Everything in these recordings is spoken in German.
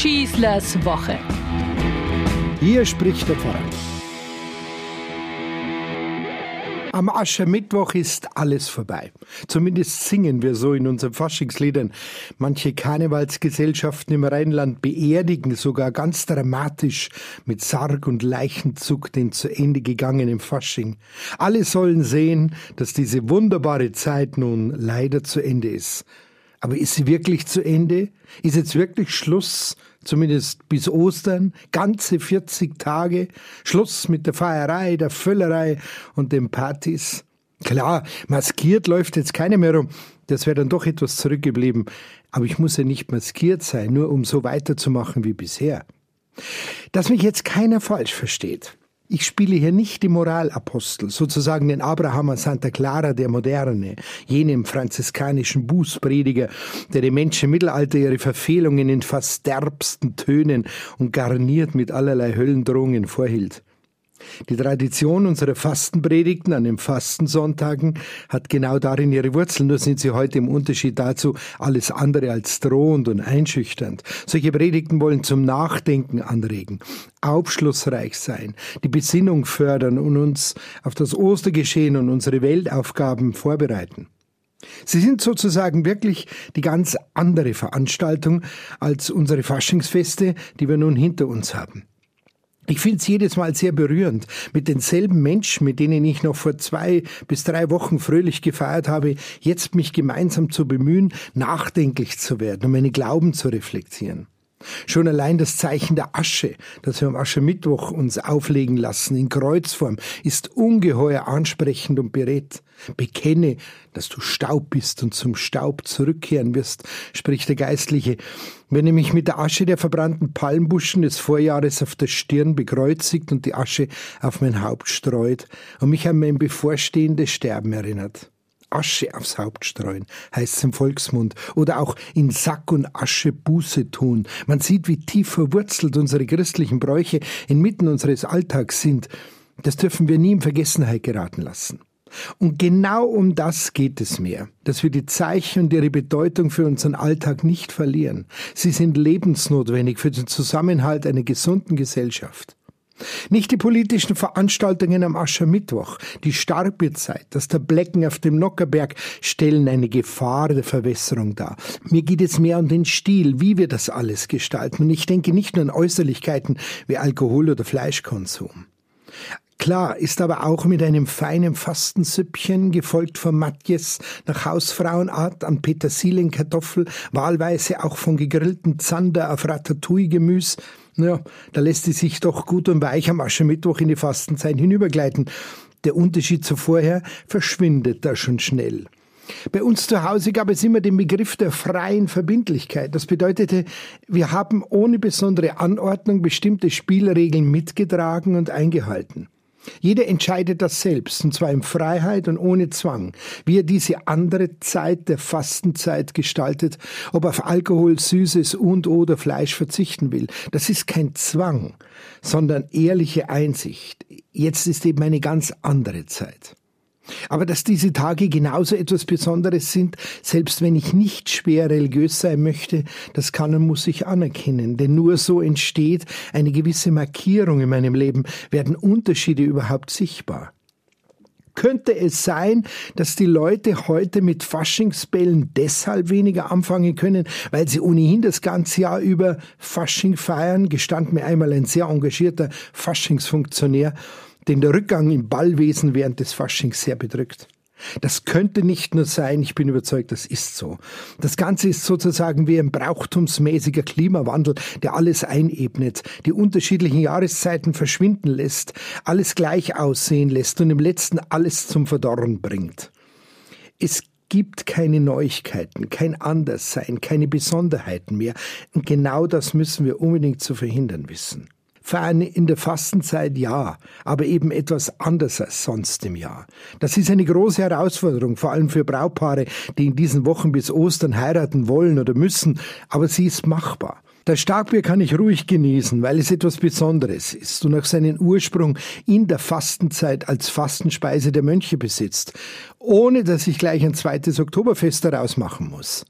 Schießlers Woche. Hier spricht der Pfarrer. Am Aschermittwoch ist alles vorbei. Zumindest singen wir so in unseren Faschingsliedern. Manche Karnevalsgesellschaften im Rheinland beerdigen sogar ganz dramatisch mit Sarg und Leichenzug den zu Ende gegangenen Fasching. Alle sollen sehen, dass diese wunderbare Zeit nun leider zu Ende ist. Aber ist sie wirklich zu Ende? Ist jetzt wirklich Schluss? Zumindest bis Ostern? Ganze 40 Tage? Schluss mit der Feierei, der Völlerei und den Partys? Klar, maskiert läuft jetzt keiner mehr rum. Das wäre dann doch etwas zurückgeblieben. Aber ich muss ja nicht maskiert sein, nur um so weiterzumachen wie bisher. Dass mich jetzt keiner falsch versteht. Ich spiele hier nicht die Moralapostel, sozusagen den Abraham Santa Clara der Moderne, jenem franziskanischen Bußprediger, der den Menschen im Mittelalter ihre Verfehlungen in fast derbsten Tönen und garniert mit allerlei Höllendrohungen vorhielt. Die Tradition unserer Fastenpredigten an den Fastensonntagen hat genau darin ihre Wurzeln, nur sind sie heute im Unterschied dazu alles andere als drohend und einschüchternd. Solche Predigten wollen zum Nachdenken anregen, aufschlussreich sein, die Besinnung fördern und uns auf das Ostergeschehen und unsere Weltaufgaben vorbereiten. Sie sind sozusagen wirklich die ganz andere Veranstaltung als unsere Faschingsfeste, die wir nun hinter uns haben. Ich finde es jedes Mal sehr berührend, mit denselben Menschen, mit denen ich noch vor zwei bis drei Wochen fröhlich gefeiert habe, jetzt mich gemeinsam zu bemühen, nachdenklich zu werden, um meine Glauben zu reflektieren. Schon allein das Zeichen der Asche, das wir am Aschermittwoch uns auflegen lassen, in Kreuzform, ist ungeheuer ansprechend und berät. Bekenne, dass du Staub bist und zum Staub zurückkehren wirst, spricht der Geistliche. Wenn er mich mit der Asche der verbrannten Palmbuschen des Vorjahres auf der Stirn bekreuzigt und die Asche auf mein Haupt streut und mich an mein bevorstehendes Sterben erinnert. Asche aufs Haupt streuen, heißt es im Volksmund. Oder auch in Sack und Asche Buße tun. Man sieht, wie tief verwurzelt unsere christlichen Bräuche inmitten unseres Alltags sind. Das dürfen wir nie in Vergessenheit geraten lassen. Und genau um das geht es mir, dass wir die Zeichen und ihre Bedeutung für unseren Alltag nicht verlieren. Sie sind lebensnotwendig für den Zusammenhalt einer gesunden Gesellschaft. Nicht die politischen Veranstaltungen am Aschermittwoch, die Starbierzeit, das Tablecken auf dem Nockerberg stellen eine Gefahr der Verwässerung dar. Mir geht es mehr um den Stil, wie wir das alles gestalten. Und ich denke nicht nur an Äußerlichkeiten wie Alkohol oder Fleischkonsum. Klar, ist aber auch mit einem feinen Fastensüppchen, gefolgt von Matjes nach Hausfrauenart an Petersilienkartoffel, wahlweise auch von gegrillten Zander auf Ratatouille-Gemüse, ja, da lässt sie sich doch gut und weich am Aschermittwoch in die Fastenzeit hinübergleiten. Der Unterschied zu vorher verschwindet da schon schnell. Bei uns zu Hause gab es immer den Begriff der freien Verbindlichkeit. Das bedeutete, wir haben ohne besondere Anordnung bestimmte Spielregeln mitgetragen und eingehalten. Jeder entscheidet das selbst, und zwar in Freiheit und ohne Zwang, wie er diese andere Zeit der Fastenzeit gestaltet, ob auf Alkohol, Süßes und oder Fleisch verzichten will. Das ist kein Zwang, sondern ehrliche Einsicht. Jetzt ist eben eine ganz andere Zeit. Aber dass diese Tage genauso etwas Besonderes sind, selbst wenn ich nicht schwer religiös sein möchte, das kann und muss ich anerkennen. Denn nur so entsteht eine gewisse Markierung in meinem Leben, werden Unterschiede überhaupt sichtbar. Könnte es sein, dass die Leute heute mit Faschingsbällen deshalb weniger anfangen können, weil sie ohnehin das ganze Jahr über Fasching feiern? Gestand mir einmal ein sehr engagierter Faschingsfunktionär den der Rückgang im Ballwesen während des Faschings sehr bedrückt. Das könnte nicht nur sein, ich bin überzeugt, das ist so. Das Ganze ist sozusagen wie ein brauchtumsmäßiger Klimawandel, der alles einebnet, die unterschiedlichen Jahreszeiten verschwinden lässt, alles gleich aussehen lässt und im letzten alles zum Verdorren bringt. Es gibt keine Neuigkeiten, kein Anderssein, keine Besonderheiten mehr. Und genau das müssen wir unbedingt zu verhindern wissen. Feiern in der Fastenzeit ja, aber eben etwas anders als sonst im Jahr. Das ist eine große Herausforderung, vor allem für Braupaare, die in diesen Wochen bis Ostern heiraten wollen oder müssen, aber sie ist machbar. Das Starkbier kann ich ruhig genießen, weil es etwas Besonderes ist und auch seinen Ursprung in der Fastenzeit als Fastenspeise der Mönche besitzt, ohne dass ich gleich ein zweites Oktoberfest daraus machen muss.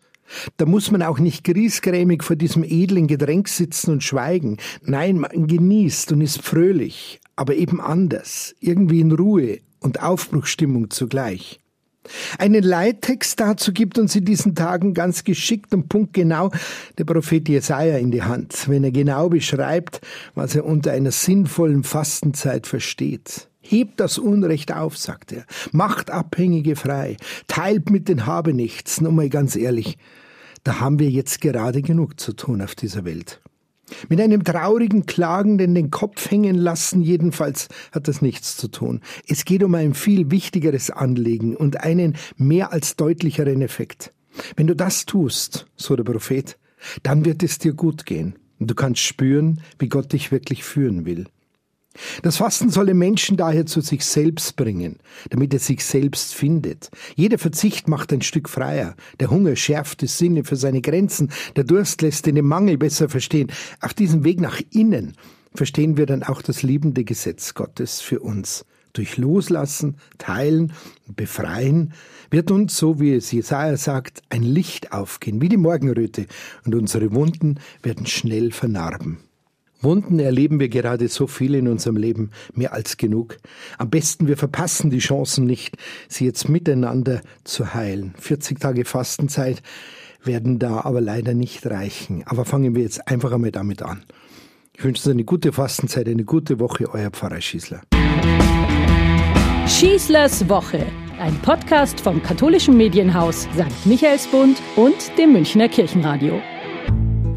Da muss man auch nicht griesgrämig vor diesem edlen Getränk sitzen und schweigen. Nein, man genießt und ist fröhlich, aber eben anders, irgendwie in Ruhe und Aufbruchstimmung zugleich. Einen Leittext dazu gibt uns in diesen Tagen ganz geschickt und punktgenau der Prophet Jesaja in die Hand, wenn er genau beschreibt, was er unter einer sinnvollen Fastenzeit versteht. Hebt das Unrecht auf, sagt er. Macht Abhängige frei. Teilt mit den Habenichts. Nur mal ganz ehrlich. Da haben wir jetzt gerade genug zu tun auf dieser Welt. Mit einem traurigen Klagenden den Kopf hängen lassen, jedenfalls hat das nichts zu tun. Es geht um ein viel wichtigeres Anliegen und einen mehr als deutlicheren Effekt. Wenn du das tust, so der Prophet, dann wird es dir gut gehen und du kannst spüren, wie Gott dich wirklich führen will. Das Fasten soll den Menschen daher zu sich selbst bringen, damit er sich selbst findet. Jeder Verzicht macht ein Stück freier. Der Hunger schärft die Sinne für seine Grenzen. Der Durst lässt den Mangel besser verstehen. Auf diesem Weg nach innen verstehen wir dann auch das liebende Gesetz Gottes für uns. Durch Loslassen, Teilen Befreien wird uns, so wie es Jesaja sagt, ein Licht aufgehen, wie die Morgenröte, und unsere Wunden werden schnell vernarben. Wunden erleben wir gerade so viel in unserem Leben, mehr als genug. Am besten wir verpassen die Chancen nicht, sie jetzt miteinander zu heilen. 40 Tage Fastenzeit werden da aber leider nicht reichen. Aber fangen wir jetzt einfach einmal damit an. Ich wünsche uns eine gute Fastenzeit, eine gute Woche, euer Pfarrer Schießler. Schießlers Woche, ein Podcast vom katholischen Medienhaus St. Michaelsbund und dem Münchner Kirchenradio.